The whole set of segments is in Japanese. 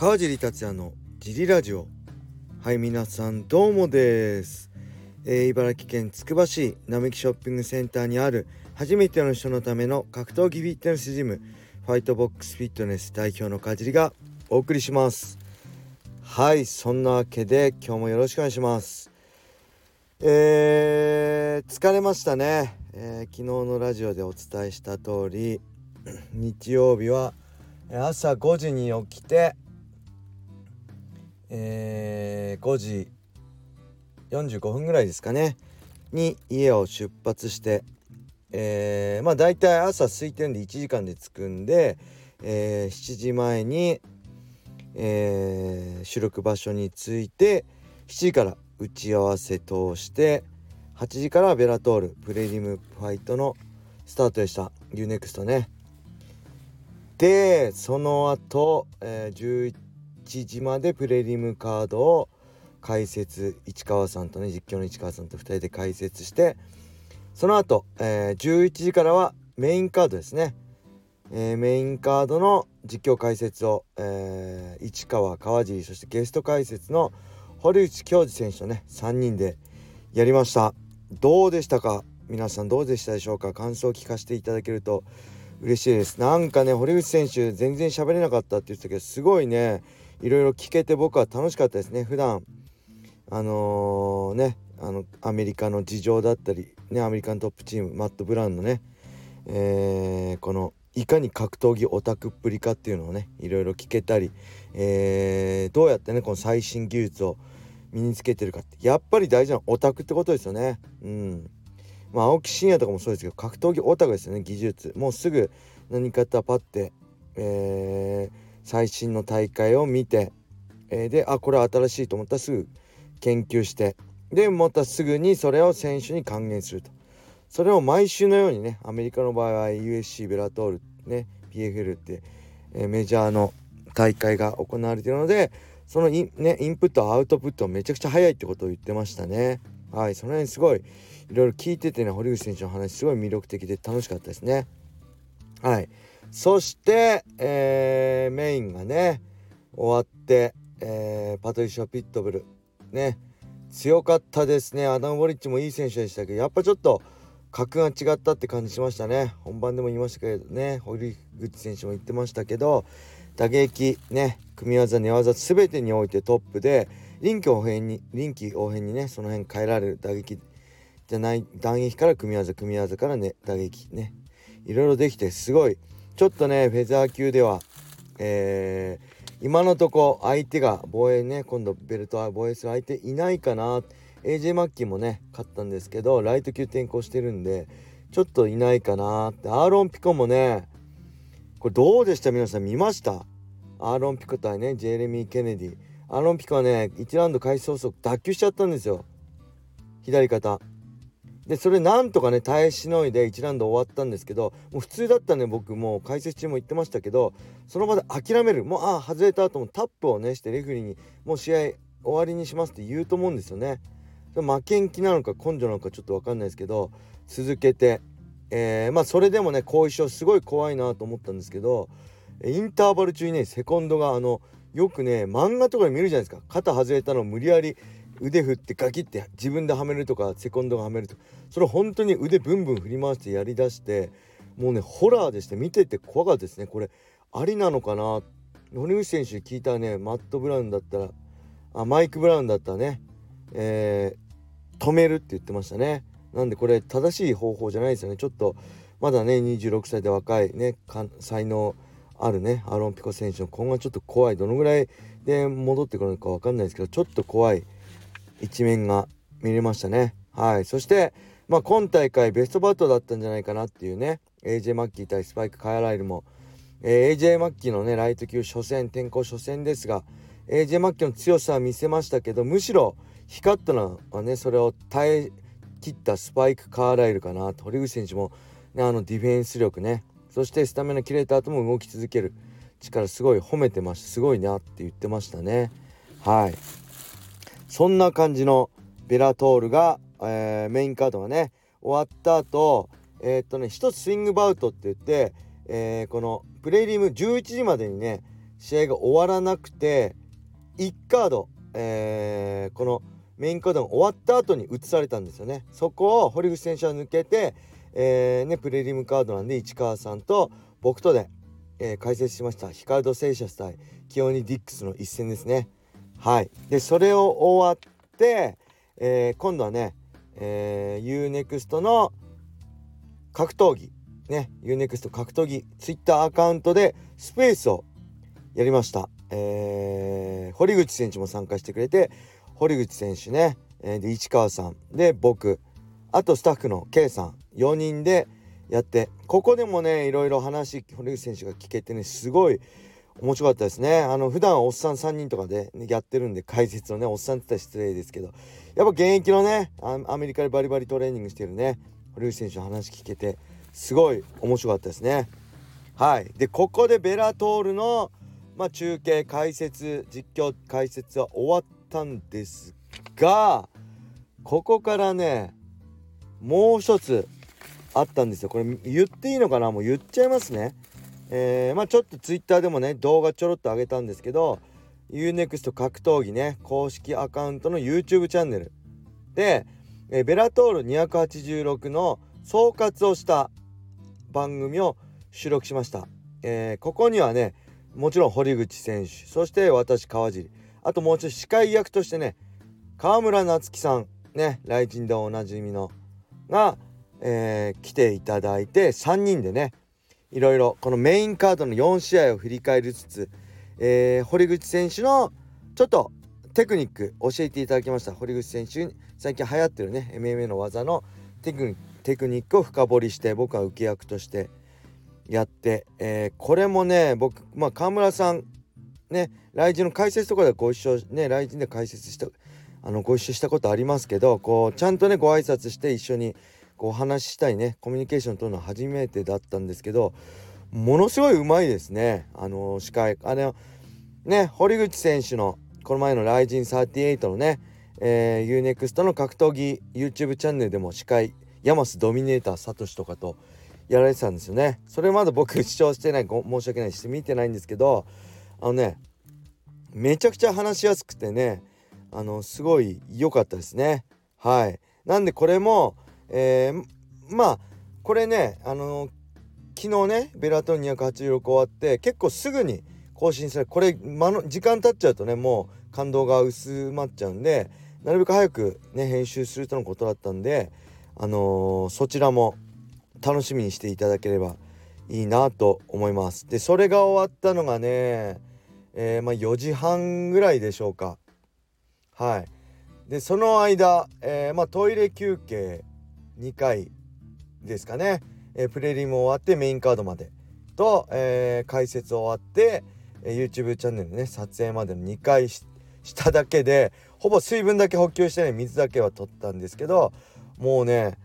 川尻達也のジリラジオ。はい皆さんどうもです、えー、茨城県つくば市並木ショッピングセンターにある初めての人のための格闘技フィットネスジムファイトボックスフィットネス代表の川尻がお送りします。はいそんなわけで今日もよろしくお願いします。えー、疲れましたね、えー、昨日のラジオでお伝えした通り日曜日は朝5時に起きてえー、5時45分ぐらいですかね。に家を出発して、えー、まあ大体朝空いてるんで1時間で着くんで、えー、7時前に、えー、収録場所に着いて7時から打ち合わせ通して8時からベラトールプレリムファイトのスタートでした。UNEXT ね。でその後、えー、11 7時までプレリムカードを解説市川さんとね実況の市川さんと2人で解説してその後、えー、11時からはメインカードですね、えー、メインカードの実況解説を、えー、市川川尻そしてゲスト解説の堀内恭司選手とね3人でやりました。どうでしたか？皆さんどうでしたでしょうか？感想を聞かせていただけると嬉しいです。なんかね堀内選手全然喋れなかったって言ってたけどすごいねいろいろ聞けて僕は楽しかったですね普段。あのー、ねあのアメリカの事情だったりねアメリカントップチームマット・ブラウンのね、えー、このいかに格闘技オタクっぷりかっていうのをねいろいろ聞けたり、えー、どうやってねこの最新技術を身につけてるかってやっぱり大事なオタクってことですよね。うん。まあ青木真也とかもそうですけど格闘技オタクですよね技術。もうすぐ何かパッてえー最新の大会を見て、えー、であこれは新しいと思ったらすぐ研究してでまたすぐにそれを選手に還元すると。それを毎週のようにねアメリカの場合は USC ベラトールね PFL って、えー、メジャーの大会が行われているのでそのイン,、ね、インプットアウトプットめちゃくちゃ早いってことを言ってましたね。はいその辺すごいいろいろ聞いててね堀口選手の話すごい魅力的で楽しかったですね。はい。そして、えー、メインがね終わって、えー、パトリシア・ピットブル。ね強かったですね。アダム・ボリッチもいい選手でしたけどやっぱちょっと格が違ったって感じしましたね。本番でも言いましたけどね。堀口選手も言ってましたけど打撃ね組み技寝技全てにおいてトップで臨機応変に臨機応変にねその辺変えられる打撃じゃない打撃から組み技組み技からね打撃ね。いろいろできてすごいちょっとねフェザー級では、えー、今のとこ相手が防衛ね今度ベルトは防衛する相手いないかな。AJ マッキーもね勝ったんですけどライト級転向してるんでちょっといないかなって。アーロン・ピコもねこれどうでした？皆さん見ました？アーロン・ピコ対ねジェレミー・ケネディ。アーロン・ピコはね1ラウンド開始早々脱臼しちゃったんですよ。左肩。でそれなんとかね耐えしのいで1ラウンド終わったんですけどもう普通だったね僕も解説中も言ってましたけどその場で諦める。もうああ外れた後もタップをねしてレフェリーにもう試合終わりにしますって言うと思うんですよね。負けん気なのか根性なのかちょっと分かんないですけど続けて、えー、まあそれでもね後遺症すごい怖いなと思ったんですけどインターバル中にねセコンドがあのよくね漫画とかで見るじゃないですか。肩外れたの無理やり腕振ってガキって自分ではめるとかセコンドがはめるとかそれ本当に腕ブンブン振り回してやりだしてもうねホラーでして見てて怖かったですねこれ。ありなのかな？森口選手聞いたねマット・ブラウンだったらあマイク・ブラウンだったらねえー、止めるって言ってましたね。なんでこれ正しい方法じゃないですよね。ちょっとまだね26歳で若いね才能あるねアロンピコ選手の今後はちょっと怖い。どのぐらいで戻ってくるのか分かんないですけどちょっと怖い一面が見れましたね。はい。そして、まあ、今大会ベストバットだったんじゃないかなっていうね、AJ マッキー対スパイク・カヤライルも、えー、AJ マッキーのね、ライト級初戦、転向初戦ですが、AJ マッキーの強さは見せましたけど、むしろ光ったのはね、それを耐え切ったスパイク・カーライルかなと。堀口選手も、ね、あのディフェンス力ね、そしてスタミナ切れた後も動き続ける力すごい褒めてました。すごいなって言ってましたね。はい。そんな感じのベラトールが、えー、メインカードがね終わった後えー、っとね1つスイングバウトって言って、えー、このプレイリム11時までにね試合が終わらなくて1カード、えー、このメインカードが終わった後に移されたんですよね。そこを堀口選手は抜けて、えー、ね、プレリムカードなんで市川さんと僕とで、えー、解説しましたヒカルド・セイシャス対キオニ・ディックスの一戦ですね。はい。でそれを終わって、え今度はね、えー、UNEXT の格闘技ね UNEXT 格闘技 Twitter アカウントでスペースをやりました、えー、堀口選手も参加してくれて堀口選手ね、えー、で市川さんで僕あとスタッフの K さん4人でやってここでもねいろいろ話堀口選手が聞けてねすごい面白かったですね。あの普段はおっさん3人とかで、やってるんで解説のねおっさんって言ったら失礼ですけどやっぱ現役のねアメリカでバリバリトレーニングしてるね堀口選手の話聞けてすごい面白かったですね。はい。でここでベラトールのまあ、中継解説実況解説は終わったんですがここからねもう一つあったんですよ。これ言っていいのかな？もう言っちゃいますね。えー、まあちょっとツイッターでもね動画ちょろっと上げたんですけど UNEXT 格闘技ね公式アカウントの YouTube チャンネル。で、えー、ベラトール286の総括をした番組を収録しました、えー、ここにはねもちろん堀口選手そして私川尻あともうちょっと司会役としてね川村夏樹さんね雷神でおなじみのが、えー、来ていただいて3人でねいろいろこのメインカードの4試合を振り返りつつ、えー、堀口選手のちょっとテクニック教えていただきました。堀口選手に最近流行ってるね MMA の技のテクニックを深掘りして僕は受け役としてやって、えー、これもね僕まあ川村さんね来人の解説とかでご一緒ね来人で解説したあのご一緒したことありますけどこうちゃんとねご挨拶して一緒にお話ししたいねコミュニケーション取るのは初めてだったんですけどものすごいうまいですね。あの司会あのね堀口選手のこの前の「ライジン38」のね、えー、UNEXT の格闘技 YouTube チャンネルでも司会ヤマスドミネーターサトシとかとやられてたんですよね。それまだ僕視聴してない申し訳ないし見てないんですけどあのねめちゃくちゃ話しやすくてねあのすごい良かったですね。はい。なんでこれもえー、まあこれねあの昨日ねベラトン286終わって結構すぐに更新されこれ、まの時間経っちゃうとねもう感動が薄まっちゃうんでなるべく早くね編集するとのことだったんであのー、そちらも楽しみにしていただければいいなと思います。でそれが終わったのがね、えー、まあ、4時半ぐらいでしょうか。はい。でその間、えー、まあ、トイレ休憩2回ですかね、えー、プレリム終わってメインカードまで。と、え解説終わって、え YouTube チャンネルね撮影までの2回しただけでほぼ水分だけ補給してね水だけは取ったんですけどもうね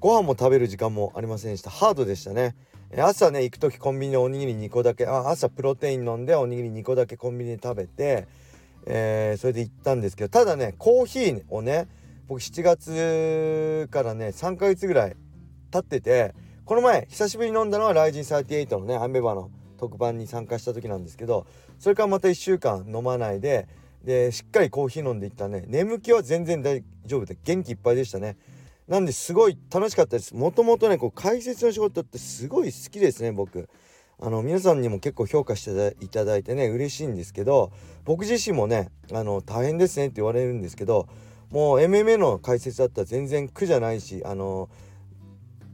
ご飯も食べる時間もありませんでした。ハードでしたね。朝ね行く時コンビニでおにぎり2個だけあ朝プロテイン飲んでおにぎり2個だけコンビニで食べて、えー、それで行ったんですけどただねコーヒーをね僕7月からね3ヶ月ぐらい経っててこの前久しぶりに飲んだのは「ライジン38のねアンベバの特番に参加した時なんですけどそれからまた1週間飲まないででしっかりコーヒー飲んでいったね。眠気は全然大丈夫で元気いっぱいでしたね。なんですごい楽しかったです。もともとねこう解説の仕事ってすごい好きですね僕。あの皆さんにも結構評価していただいてね嬉しいんですけど僕自身もねあの大変ですねって言われるんですけどもう MMA の解説だったら全然苦じゃないしあの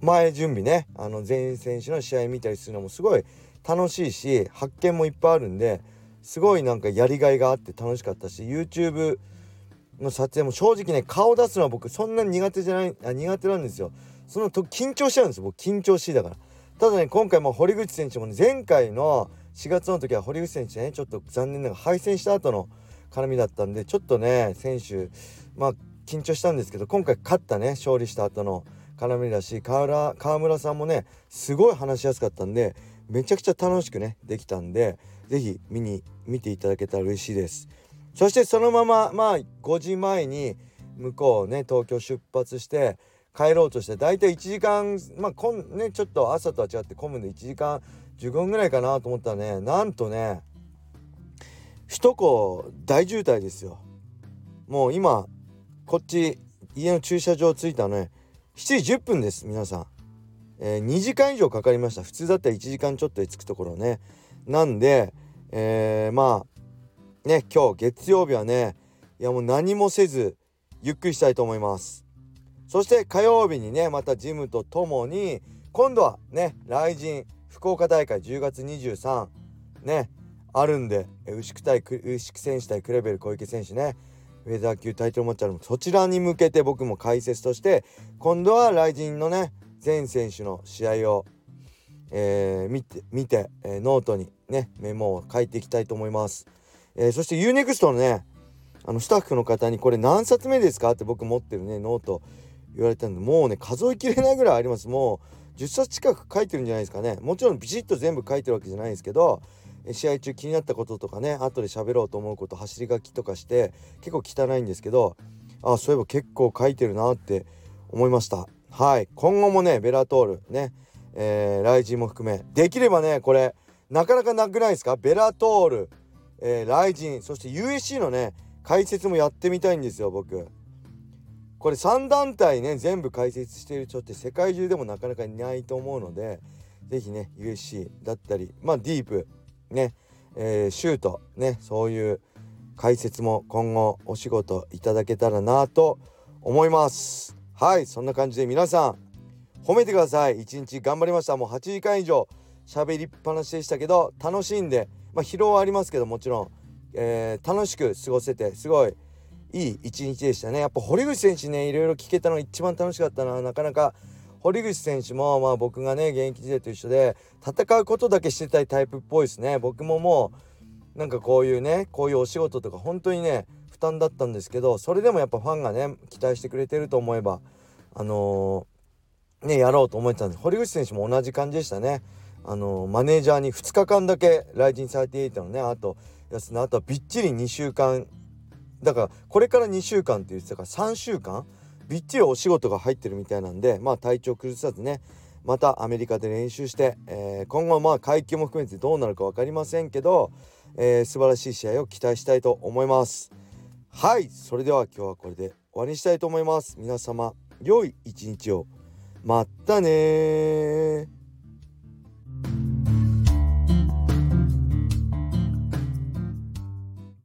前準備ねあの全選手の試合見たりするのもすごい楽しいし発見もいっぱいあるんですごいなんかやりがいがあって楽しかったし YouTube の撮影も正直ね顔出すのは僕そんなに苦手じゃないあ苦手なんですよ。そのと緊張しちゃうんです僕緊張しいだから。ただね今回も堀口選手もね前回の4月の時は堀口選手ねちょっと残念ながら敗戦した後の絡みだったんでちょっとね選手まあ緊張したんですけど今回勝ったね勝利した後の絡みだし川川村さんもねすごい話しやすかったんでめちゃくちゃ楽しくねできたんで是非見に見ていただけたら嬉しいです。そしてそのまままあ5時前に向こうね東京出発して帰ろうとして大体1時間まあこんねちょっと朝とは違って混むんで1時間15分ぐらいかなと思ったらねなんとね首都高大渋滞ですよ。もう今こっち家の駐車場着いたね。7時10分です皆さん、えー、2時間以上かかりました。普通だったら1時間ちょっとで着くところね。なんで、えー、まあね今日月曜日はねいやもう何もせずゆっくりしたいと思います。そして火曜日にねまたジムとともに今度はね雷神福岡大会10月23ね。あるんで牛久対牛久選手対クレベル小池選手ね。ウェザー級タイトルマッチあるそちらに向けて僕も解説として今度は RIZIN のね全選手の試合を、えー、見て見て、えー、ノートにねメモを書いていきたいと思います、えー、そして U-NEXT のねあのスタッフの方にこれ何冊目ですかって僕持ってるねノート言われたんでもうね数えきれないぐらいあります。もう10冊近く書いてるんじゃないですかね。もちろんビシッと全部書いてるわけじゃないですけど試合中気になったこととかね後で喋ろうと思うこと走り書きとかして結構汚いんですけどあそういえば結構書いてるなって思いました。はい。今後もねベラトールねえー、ライジンも含めできればねこれなかなかなくないですか？ベラトール、えー、ライジンそして USC のね解説もやってみたいんですよ僕。これ3団体ね全部解説している人って世界中でもなかなかいないと思うので是非ね USC だったりまあディープね、えー、シュートねそういう解説も今後お仕事いただけたらなと思います。はいそんな感じで皆さん褒めてください。一日頑張りました。もう8時間以上喋りっぱなしでしたけど楽しんでまあ疲労はありますけどもちろん、えー、楽しく過ごせてすごいいい一日でしたね。やっぱ堀口選手ねいろいろ聞けたのが一番楽しかったななかなか堀口選手もまあ僕がね現役時代と一緒で戦うことだけしてたいタイプっぽいですね。僕ももうなんかこういうねこういうお仕事とか本当にね負担だったんですけどそれでもやっぱファンがね期待してくれてると思えばあのー、ねやろうと思ってたんです。堀口選手も同じ感じでしたね。あのー、マネージャーに2日間だけライジン38のね。あとやつのあとはびっちり2週間。だからこれから2週間って言ってたから3週間びっちりお仕事が入ってるみたいなんでまあ体調崩さずねまたアメリカで練習して、えー、今後まあ階級も含めてどうなるか分かりませんけど、えー、素晴らしい試合を期待したいと思います。はいそれでは今日はこれで終わりにしたいと思います。皆様良い一日を。またね